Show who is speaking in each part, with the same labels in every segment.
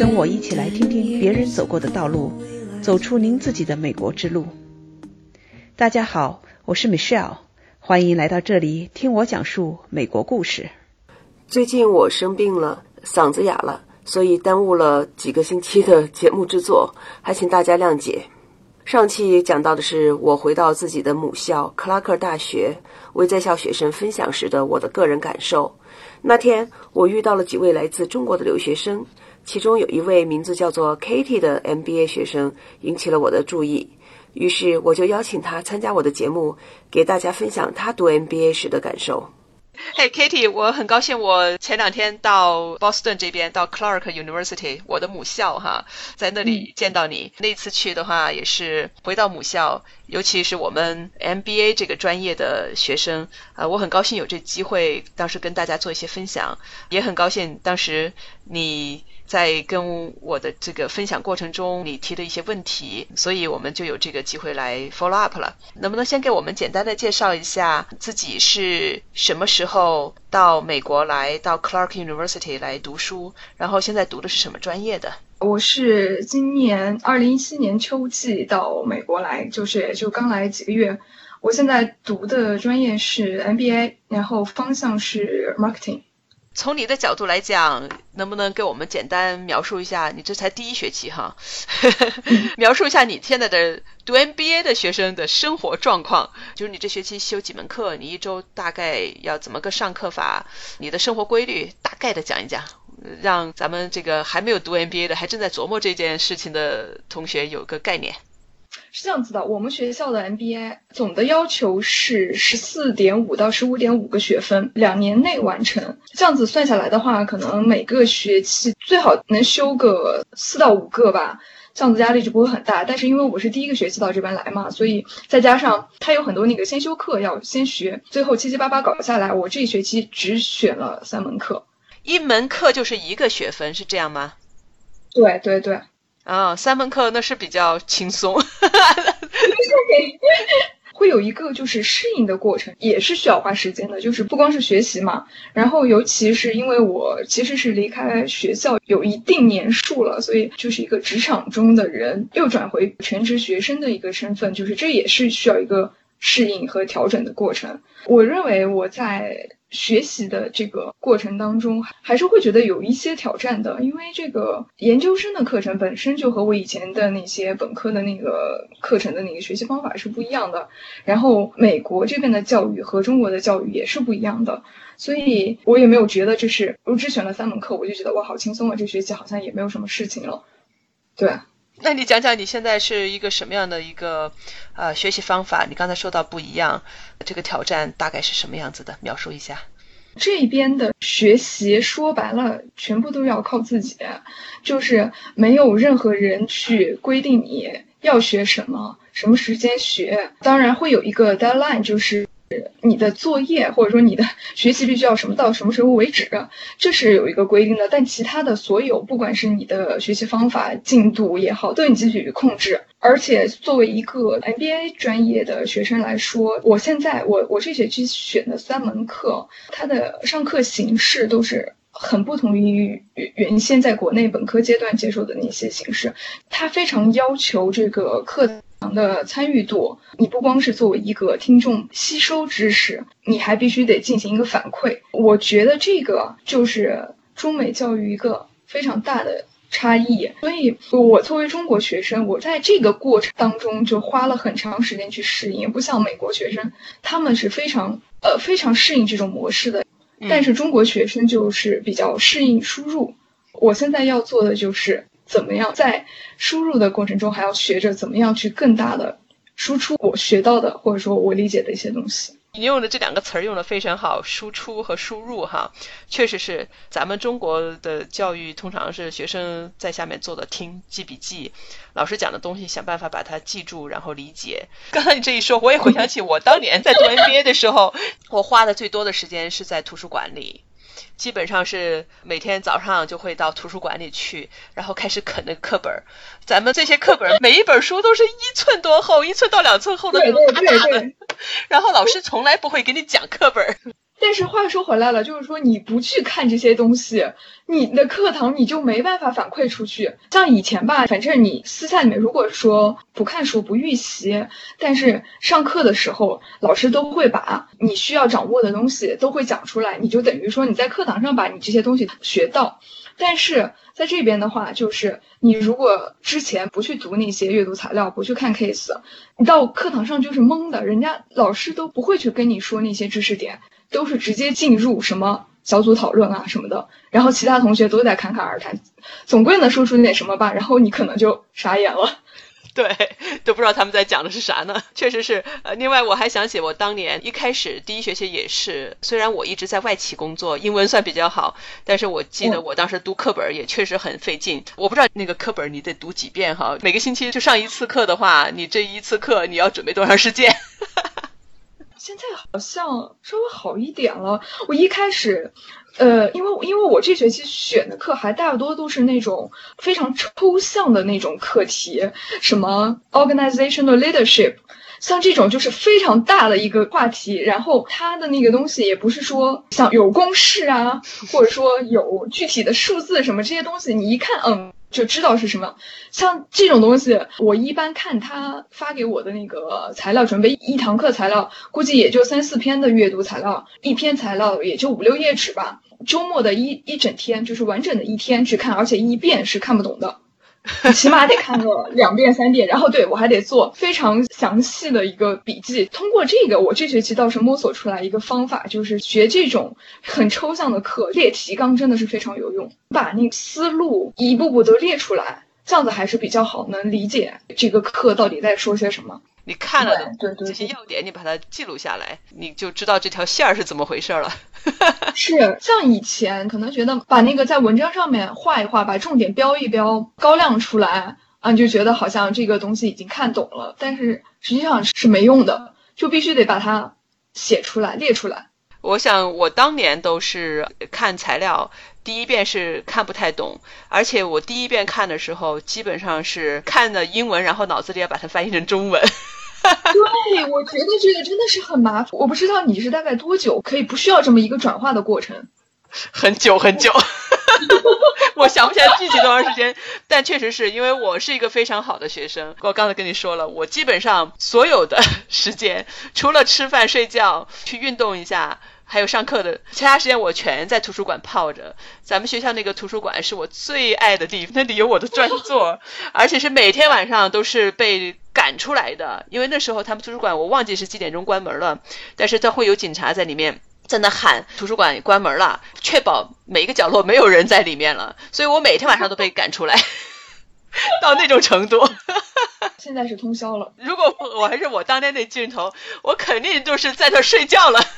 Speaker 1: 跟我一起来听听别人走过的道路，走出您自己的美国之路。大家好，我是 Michelle，欢迎来到这里听我讲述美国故事。
Speaker 2: 最近我生病了，嗓子哑了，所以耽误了几个星期的节目制作，还请大家谅解。上期讲到的是我回到自己的母校克拉克大学，为在校学生分享时的我的个人感受。那天我遇到了几位来自中国的留学生，其中有一位名字叫做 Katie 的 MBA 学生引起了我的注意，于是我就邀请他参加我的节目，给大家分享他读 MBA 时的感受。
Speaker 3: 嘿，Katie，我很高兴，我前两天到 Boston 这边，到 Clark University，我的母校哈，在那里见到你。那次去的话，也是回到母校，尤其是我们 MBA 这个专业的学生，啊，我很高兴有这机会，当时跟大家做一些分享，也很高兴当时你。在跟我的这个分享过程中，你提的一些问题，所以我们就有这个机会来 follow up 了。能不能先给我们简单的介绍一下自己是什么时候到美国来到 Clark University 来读书，然后现在读的是什么专业的？
Speaker 4: 我是今年二零一七年秋季到美国来，就是也就刚来几个月。我现在读的专业是 MBA，然后方向是 marketing。
Speaker 3: 从你的角度来讲，能不能给我们简单描述一下？你这才第一学期哈，描述一下你现在的读 MBA 的学生的生活状况。就是你这学期修几门课，你一周大概要怎么个上课法？你的生活规律大概的讲一讲，让咱们这个还没有读 MBA 的，还正在琢磨这件事情的同学有个概念。
Speaker 4: 是这样子的，我们学校的 MBA 总的要求是十四点五到十五点五个学分，两年内完成。这样子算下来的话，可能每个学期最好能修个四到五个吧，这样子压力就不会很大。但是因为我是第一个学期到这边来嘛，所以再加上他有很多那个先修课要先学，最后七七八八搞下来，我这一学期只选了三门课，
Speaker 3: 一门课就是一个学分，是这样吗？
Speaker 4: 对对对。
Speaker 3: 啊，三门课那是比较轻松，
Speaker 4: 会有一个就是适应的过程，也是需要花时间的。就是不光是学习嘛，然后尤其是因为我其实是离开学校有一定年数了，所以就是一个职场中的人又转回全职学生的一个身份，就是这也是需要一个适应和调整的过程。我认为我在。学习的这个过程当中，还是会觉得有一些挑战的，因为这个研究生的课程本身就和我以前的那些本科的那个课程的那个学习方法是不一样的。然后美国这边的教育和中国的教育也是不一样的，所以我也没有觉得这是我只选了三门课，我就觉得哇好轻松啊，这学期好像也没有什么事情了。对，
Speaker 3: 那你讲讲你现在是一个什么样的一个呃学习方法？你刚才说到不一样。这个挑战大概是什么样子的？描述一下。
Speaker 4: 这边的学习说白了，全部都要靠自己，就是没有任何人去规定你要学什么，什么时间学。当然会有一个 deadline，就是。你的作业或者说你的学习必须要什么到什么时候为止，这是有一个规定的。但其他的所有，不管是你的学习方法、进度也好，都你自己去控制。而且作为一个 MBA 专业的学生来说，我现在我我这学期选的三门课，它的上课形式都是很不同于原先在国内本科阶段接受的那些形式。它非常要求这个课。的参与度，你不光是作为一个听众吸收知识，你还必须得进行一个反馈。我觉得这个就是中美教育一个非常大的差异。所以，我作为中国学生，我在这个过程当中就花了很长时间去适应，不像美国学生，他们是非常呃非常适应这种模式的。但是中国学生就是比较适应输入。我现在要做的就是。怎么样在输入的过程中，还要学着怎么样去更大的输出我学到的或者说我理解的一些东西。
Speaker 3: 你用的这两个词儿用的非常好，输出和输入哈，确实是咱们中国的教育通常是学生在下面做的听记笔记，老师讲的东西想办法把它记住然后理解。刚才你这一说，我也回想起我当年在读 MBA 的时候，我花的最多的时间是在图书馆里。基本上是每天早上就会到图书馆里去，然后开始啃那个课本。咱们这些课本，每一本书都是一寸多厚，一寸到两寸厚的那种大大的。然后老师从来不会给你讲课本。
Speaker 4: 但是话说回来了，就是说你不去看这些东西，你的课堂你就没办法反馈出去。像以前吧，反正你私下里面如果说不看书不预习，但是上课的时候老师都会把你需要掌握的东西都会讲出来，你就等于说你在课堂上把你这些东西学到。但是在这边的话，就是你如果之前不去读那些阅读材料，不去看 case，你到课堂上就是懵的，人家老师都不会去跟你说那些知识点，都是直接进入什么小组讨论啊什么的，然后其他同学都在侃侃而谈，总归能说出点什么吧，然后你可能就傻眼了。
Speaker 3: 对，都不知道他们在讲的是啥呢。确实是，呃，另外我还想起我当年一开始第一学期也是，虽然我一直在外企工作，英文算比较好，但是我记得我当时读课本也确实很费劲。我不知道那个课本你得读几遍哈，每个星期就上一次课的话，你这一次课你要准备多长时间？
Speaker 4: 现在好像稍微好一点了。我一开始，呃，因为因为我这学期选的课还大多都是那种非常抽象的那种课题，什么 organizational leadership，像这种就是非常大的一个话题。然后它的那个东西也不是说像有公式啊，或者说有具体的数字什么这些东西，你一看，嗯。就知道是什么，像这种东西，我一般看他发给我的那个材料，准备一堂课材料，估计也就三四篇的阅读材料，一篇材料也就五六页纸吧。周末的一一整天，就是完整的一天去看，而且一遍是看不懂的。起码得看个两遍三遍，然后对我还得做非常详细的一个笔记。通过这个，我这学期倒是摸索出来一个方法，就是学这种很抽象的课，列提纲真的是非常有用，把那思路一步步都列出来，这样子还是比较好能理解这个课到底在说些什么。
Speaker 3: 你看了这些要点，你把它记录下来，你就知道这条线儿是怎么回事了。
Speaker 4: 是，像以前可能觉得把那个在文章上面画一画，把重点标一标，高亮出来啊，你就觉得好像这个东西已经看懂了。但是实际上是没用的，就必须得把它写出来、列出来。
Speaker 3: 我想我当年都是看材料。第一遍是看不太懂，而且我第一遍看的时候，基本上是看的英文，然后脑子里要把它翻译成中文。
Speaker 4: 对，我觉得这个真的是很麻烦。我不知道你是大概多久可以不需要这么一个转化的过程？
Speaker 3: 很 久很久，我想不起来具体多长时间，但确实是因为我是一个非常好的学生。我刚才跟你说了，我基本上所有的 时间，除了吃饭、睡觉、去运动一下。还有上课的其他时间，我全在图书馆泡着。咱们学校那个图书馆是我最爱的地方，那里有我的专座，而且是每天晚上都是被赶出来的。因为那时候他们图书馆我忘记是几点钟关门了，但是他会有警察在里面在那喊图书馆关门了，确保每一个角落没有人在里面了。所以我每天晚上都被赶出来。到那种程度，
Speaker 4: 现在是通宵了。
Speaker 3: 如果我还是我当年那镜头，我肯定就是在那睡觉了。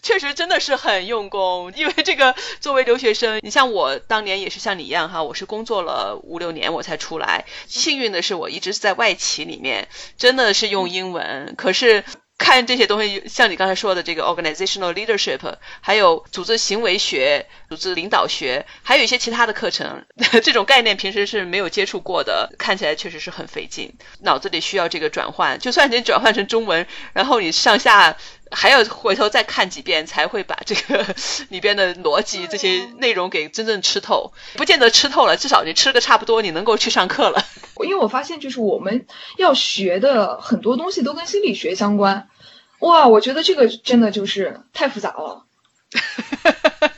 Speaker 3: 确实真的是很用功，因为这个作为留学生，你像我当年也是像你一样哈，我是工作了五六年我才出来。幸运的是我一直是在外企里面，真的是用英文。可是。看这些东西，像你刚才说的这个 organizational leadership，还有组织行为学、组织领导学，还有一些其他的课程，这种概念平时是没有接触过的，看起来确实是很费劲，脑子里需要这个转换。就算你转换成中文，然后你上下还要回头再看几遍，才会把这个 里边的逻辑这些内容给真正吃透。不见得吃透了，至少你吃个差不多，你能够去上课了。
Speaker 4: 因为我发现，就是我们要学的很多东西都跟心理学相关。哇，我觉得这个真的就是太复杂了。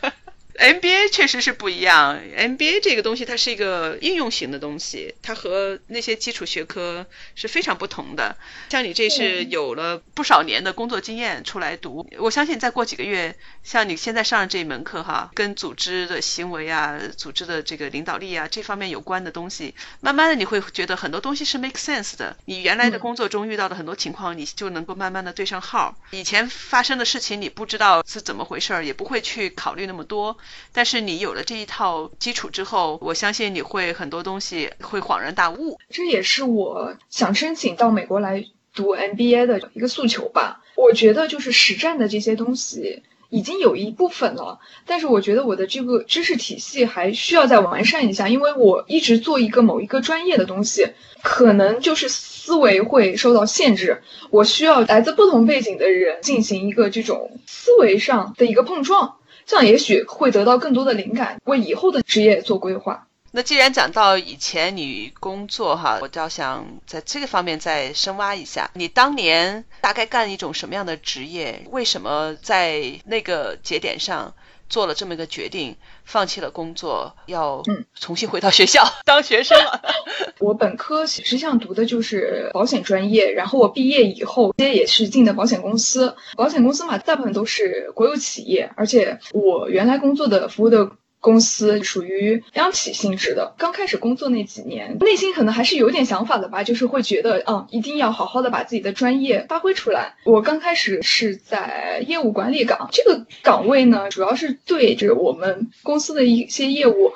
Speaker 3: MBA 确实是不一样，NBA 这个东西它是一个应用型的东西，它和那些基础学科是非常不同的。像你这是有了不少年的工作经验出来读，我相信再过几个月，像你现在上的这一门课哈，跟组织的行为啊、组织的这个领导力啊这方面有关的东西，慢慢的你会觉得很多东西是 make sense 的。你原来的工作中遇到的很多情况，你就能够慢慢的对上号。以前发生的事情你不知道是怎么回事儿，也不会去考虑那么多。但是你有了这一套基础之后，我相信你会很多东西会恍然大悟。
Speaker 4: 这也是我想申请到美国来读 MBA 的一个诉求吧。我觉得就是实战的这些东西已经有一部分了，但是我觉得我的这个知识体系还需要再完善一下，因为我一直做一个某一个专业的东西，可能就是思维会受到限制。我需要来自不同背景的人进行一个这种思维上的一个碰撞，这样也许会得到更多的灵感，为以后的职业做规划。
Speaker 3: 那既然讲到以前你工作哈，我倒想在这个方面再深挖一下。你当年大概干一种什么样的职业？为什么在那个节点上做了这么一个决定，放弃了工作，要重新回到学校当学生了？
Speaker 4: 我本科实际上读的就是保险专业，然后我毕业以后，直接也是进的保险公司。保险公司嘛，大部分都是国有企业，而且我原来工作的服务的。公司属于央企性质的，刚开始工作那几年，内心可能还是有点想法的吧，就是会觉得，嗯，一定要好好的把自己的专业发挥出来。我刚开始是在业务管理岗，这个岗位呢，主要是对着我们公司的一些业务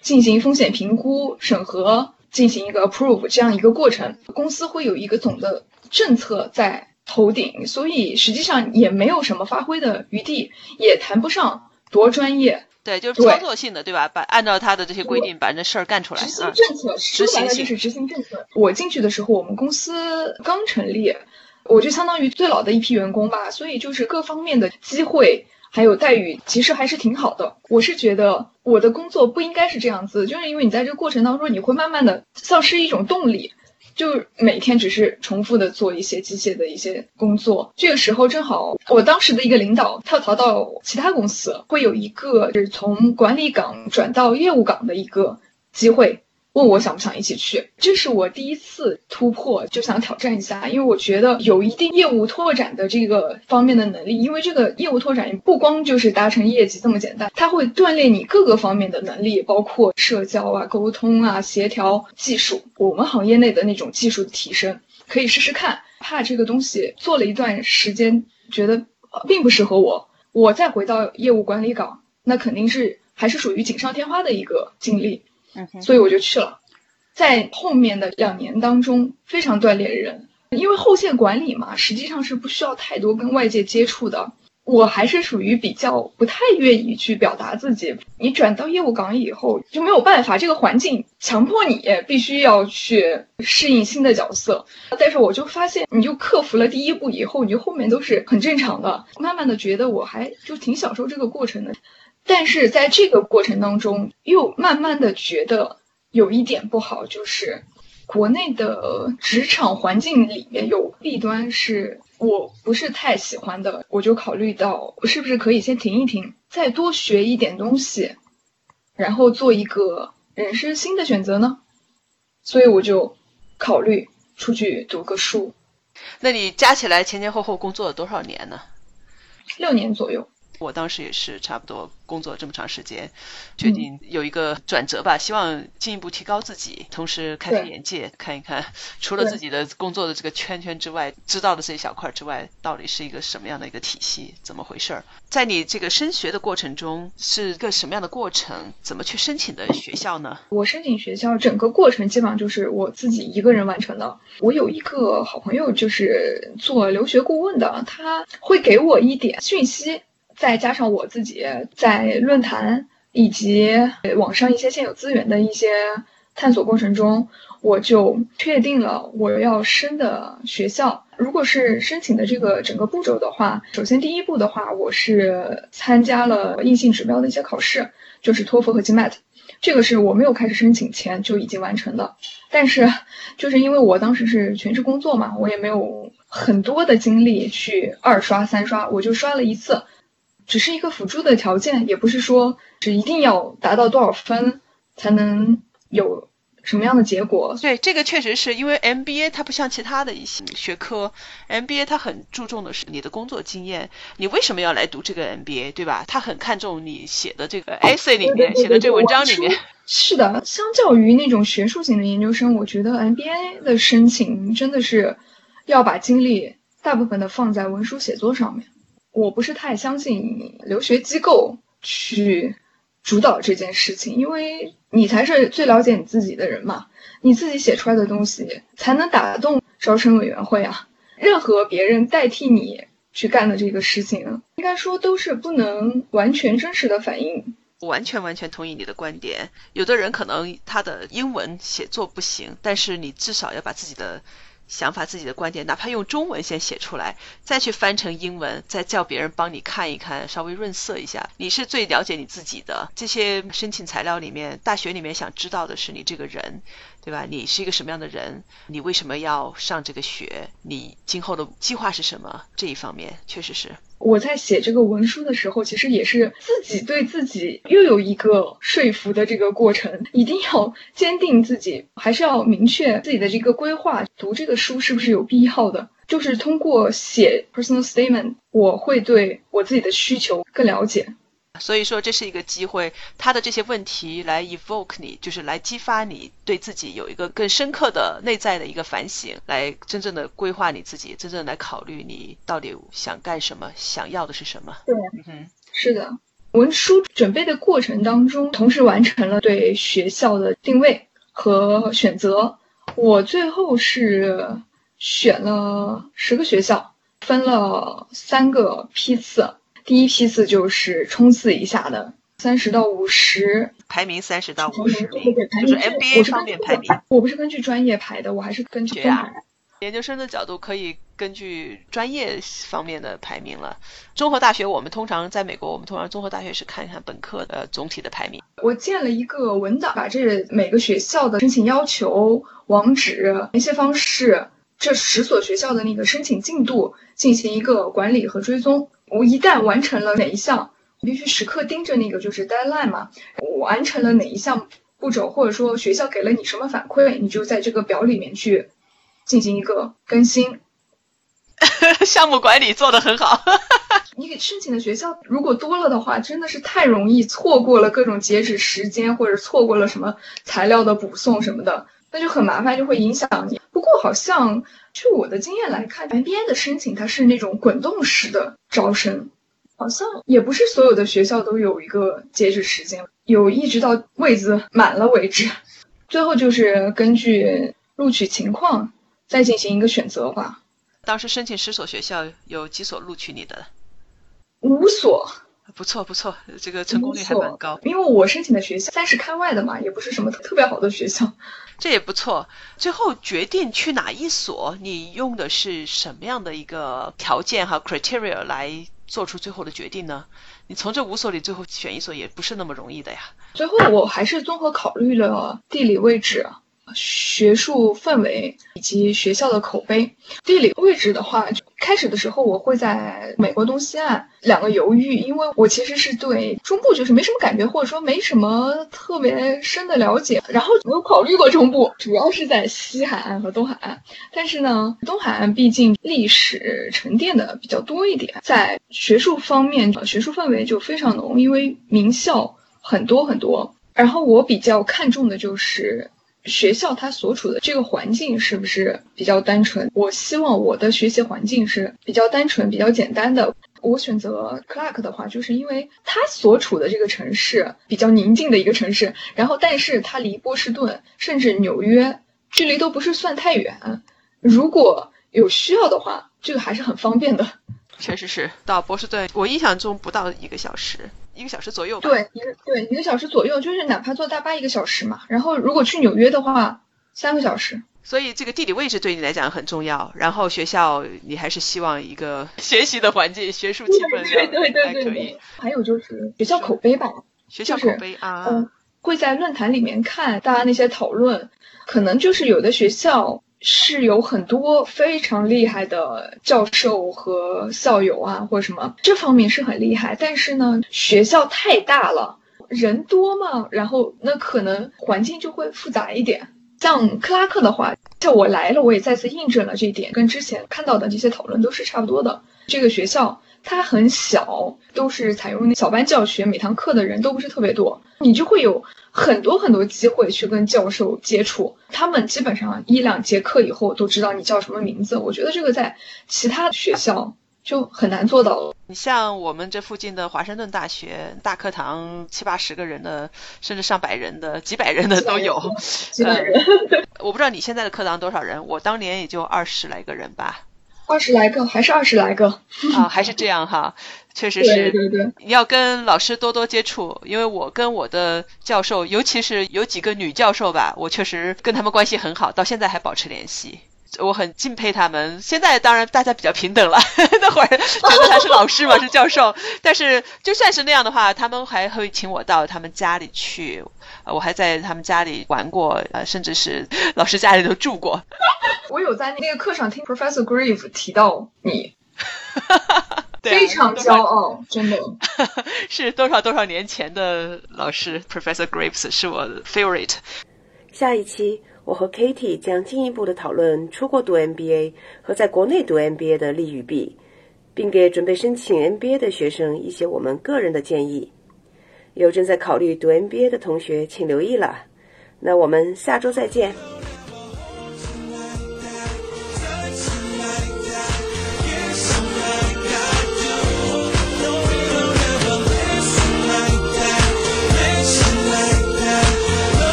Speaker 4: 进行风险评估、审核，进行一个 approve 这样一个过程。公司会有一个总的政策在头顶，所以实际上也没有什么发挥的余地，也谈不上多专业。
Speaker 3: 对，就是操作性的，对吧？把按照他的这些规定把这事儿干出来。
Speaker 4: 执行政策，说白了就是执行政策。我进去的时候，我们公司刚成立，我就相当于最老的一批员工吧，所以就是各方面的机会还有待遇，其实还是挺好的。我是觉得我的工作不应该是这样子，就是因为你在这个过程当中，你会慢慢的丧失一种动力。就每天只是重复的做一些机械的一些工作，这个时候正好我当时的一个领导跳槽到其他公司，会有一个就是从管理岗转到业务岗的一个机会。问我想不想一起去，这是我第一次突破，就想挑战一下，因为我觉得有一定业务拓展的这个方面的能力，因为这个业务拓展不光就是达成业绩这么简单，它会锻炼你各个方面的能力，包括社交啊、沟通啊、协调、技术，我们行业内的那种技术的提升，可以试试看。怕这个东西做了一段时间，觉得并不适合我，我再回到业务管理岗，那肯定是还是属于锦上添花的一个经历。所以我就去了，在后面的两年当中非常锻炼人，因为后线管理嘛，实际上是不需要太多跟外界接触的。我还是属于比较不太愿意去表达自己。你转到业务岗以后就没有办法，这个环境强迫你必须要去适应新的角色。但是我就发现，你就克服了第一步以后，你就后面都是很正常的。慢慢的觉得我还就挺享受这个过程的。但是在这个过程当中，又慢慢的觉得有一点不好，就是国内的职场环境里面有弊端，是我不是太喜欢的。我就考虑到，是不是可以先停一停，再多学一点东西，然后做一个人生新的选择呢？所以我就考虑出去读个书。
Speaker 3: 那你加起来前前后后工作了多少年呢？
Speaker 4: 六年左右。
Speaker 3: 我当时也是差不多工作这么长时间，决定有一个转折吧，希望进一步提高自己，同时开开眼界，看一看除了自己的工作的这个圈圈之外，知道的这一小块之外，到底是一个什么样的一个体系，怎么回事儿？在你这个升学的过程中，是个什么样的过程？怎么去申请的学校呢？
Speaker 4: 我申请学校整个过程基本上就是我自己一个人完成的。我有一个好朋友就是做留学顾问的，他会给我一点讯息。再加上我自己在论坛以及网上一些现有资源的一些探索过程中，我就确定了我要申的学校。如果是申请的这个整个步骤的话，首先第一步的话，我是参加了硬性指标的一些考试，就是托福和 GMAT，这个是我没有开始申请前就已经完成的。但是就是因为我当时是全职工作嘛，我也没有很多的精力去二刷三刷，我就刷了一次。只是一个辅助的条件，也不是说是一定要达到多少分才能有什么样的结果。
Speaker 3: 对，这个确实是因为 MBA 它不像其他的一些学科，MBA 它很注重的是你的工作经验。你为什么要来读这个 MBA，对吧？他很看重你写的这个 essay 里面写的这文章里面。
Speaker 4: 是的，相较于那种学术型的研究生，我觉得 MBA 的申请真的是要把精力大部分的放在文书写作上面。我不是太相信留学机构去主导这件事情，因为你才是最了解你自己的人嘛，你自己写出来的东西才能打动招生委员会啊。任何别人代替你去干的这个事情，应该说都是不能完全真实的反映。
Speaker 3: 完全完全同意你的观点。有的人可能他的英文写作不行，但是你至少要把自己的想法、自己的观点，哪怕用中文先写出来，再去翻成英文，再叫别人帮你看一看，稍微润色一下。你是最了解你自己的。这些申请材料里面，大学里面想知道的是你这个人，对吧？你是一个什么样的人？你为什么要上这个学？你今后的计划是什么？这一方面确实是。
Speaker 4: 我在写这个文书的时候，其实也是自己对自己又有一个说服的这个过程，一定要坚定自己，还是要明确自己的这个规划。读这个书是不是有必要的？就是通过写 personal statement，我会对我自己的需求更了解。
Speaker 3: 所以说这是一个机会，他的这些问题来 evoke 你，就是来激发你对自己有一个更深刻的内在的一个反省，来真正的规划你自己，真正来考虑你到底想干什么，想要的是什么。
Speaker 4: 对，嗯，是的。文书准备的过程当中，同时完成了对学校的定位和选择。我最后是选了十个学校，分了三个批次。第一批次就是冲刺一下的，三十到五十，
Speaker 3: 排名三十到五十名，就是 MBA 方面排名。
Speaker 4: 我不是根据专业排的，我还是根据分排。
Speaker 3: 研究生的角度可以根据专业方面的排名了。综合大学我们通常在美国，我们通常综合大学是看一看本科的总体的排名。
Speaker 4: 我建了一个文档，把这每个学校的申请要求、网址、联系方式，这十所学校的那个申请进度进行一个管理和追踪。我一旦完成了哪一项，必须时刻盯着那个就是 deadline 嘛。我完成了哪一项步骤，或者说学校给了你什么反馈，你就在这个表里面去进行一个更新。
Speaker 3: 项目管理做得很好。
Speaker 4: 你给申请的学校如果多了的话，真的是太容易错过了各种截止时间，或者错过了什么材料的补送什么的，那就很麻烦，就会影响你。不过好像。据我的经验来看，MBA 的申请它是那种滚动式的招生，好像也不是所有的学校都有一个截止时间，有一直到位子满了为止。最后就是根据录取情况再进行一个选择吧。
Speaker 3: 当时申请十所学校，有几所录取你的？
Speaker 4: 五所。
Speaker 3: 不错不错，这个成功率还蛮高。
Speaker 4: 因为我申请的学校三十开外的嘛，也不是什么特别好的学校。
Speaker 3: 这也不错。最后决定去哪一所，你用的是什么样的一个条件和 criteria 来做出最后的决定呢？你从这五所里最后选一所也不是那么容易的呀。
Speaker 4: 最后我还是综合考虑了地理位置。学术氛围以及学校的口碑，地理位置的话，开始的时候我会在美国东西岸两个犹豫，因为我其实是对中部就是没什么感觉，或者说没什么特别深的了解。然后我有考虑过中部，主要是在西海岸和东海岸，但是呢，东海岸毕竟历史沉淀的比较多一点，在学术方面，学术氛围就非常浓，因为名校很多很多。然后我比较看重的就是。学校它所处的这个环境是不是比较单纯？我希望我的学习环境是比较单纯、比较简单的。我选择 Clark 的话，就是因为它所处的这个城市比较宁静的一个城市，然后但是它离波士顿甚至纽约距离都不是算太远。如果有需要的话，这个还是很方便的。
Speaker 3: 确实是到波士顿，我印象中不到一个小时。一个小时左右，
Speaker 4: 对，一个对一个小时左右，就是哪怕坐大巴一个小时嘛。然后如果去纽约的话，三个小时。
Speaker 3: 所以这个地理位置对你来讲很重要。然后学校，你还是希望一个 学习的环境，学术气氛
Speaker 4: 对对对对对。还有就是学校口碑吧，
Speaker 3: 学校口碑啊，
Speaker 4: 嗯，会在论坛里面看大家那些讨论，可能就是有的学校。是有很多非常厉害的教授和校友啊，或者什么这方面是很厉害。但是呢，学校太大了，人多嘛，然后那可能环境就会复杂一点。像克拉克的话，像我来了，我也再次印证了这一点，跟之前看到的这些讨论都是差不多的。这个学校它很小，都是采用那小班教学，每堂课的人都不是特别多，你就会有。很多很多机会去跟教授接触，他们基本上一两节课以后都知道你叫什么名字。我觉得这个在其他学校就很难做到了。
Speaker 3: 你像我们这附近的华盛顿大学，大课堂七八十个人的，甚至上百人的、几百人的都有。
Speaker 4: 几百人。
Speaker 3: 我不知道你现在的课堂多少人，我当年也就二十来个人吧。
Speaker 4: 二十来个，还是二十来个
Speaker 3: 啊，还是这样哈，确实
Speaker 4: 是。对对对，
Speaker 3: 要跟老师多多接触，因为我跟我的教授，尤其是有几个女教授吧，我确实跟他们关系很好，到现在还保持联系。我很敬佩他们。现在当然大家比较平等了，那会儿觉得他是老师嘛，是教授。但是就算是那样的话，他们还会请我到他们家里去，我还在他们家里玩过，呃，甚至是老师家里头住过。
Speaker 4: 我有在那个课上听 Professor Grieve 提到你，非常骄傲，真的
Speaker 3: 是多少多少年前的老师 Professor Grieve 是我的 favorite。
Speaker 2: 下一期。我和 Katie 将进一步的讨论出国读 MBA 和在国内读 MBA 的利与弊，并给准备申请 MBA 的学生一些我们个人的建议。有正在考虑读 MBA 的同学，请留意了。那我们下周再见。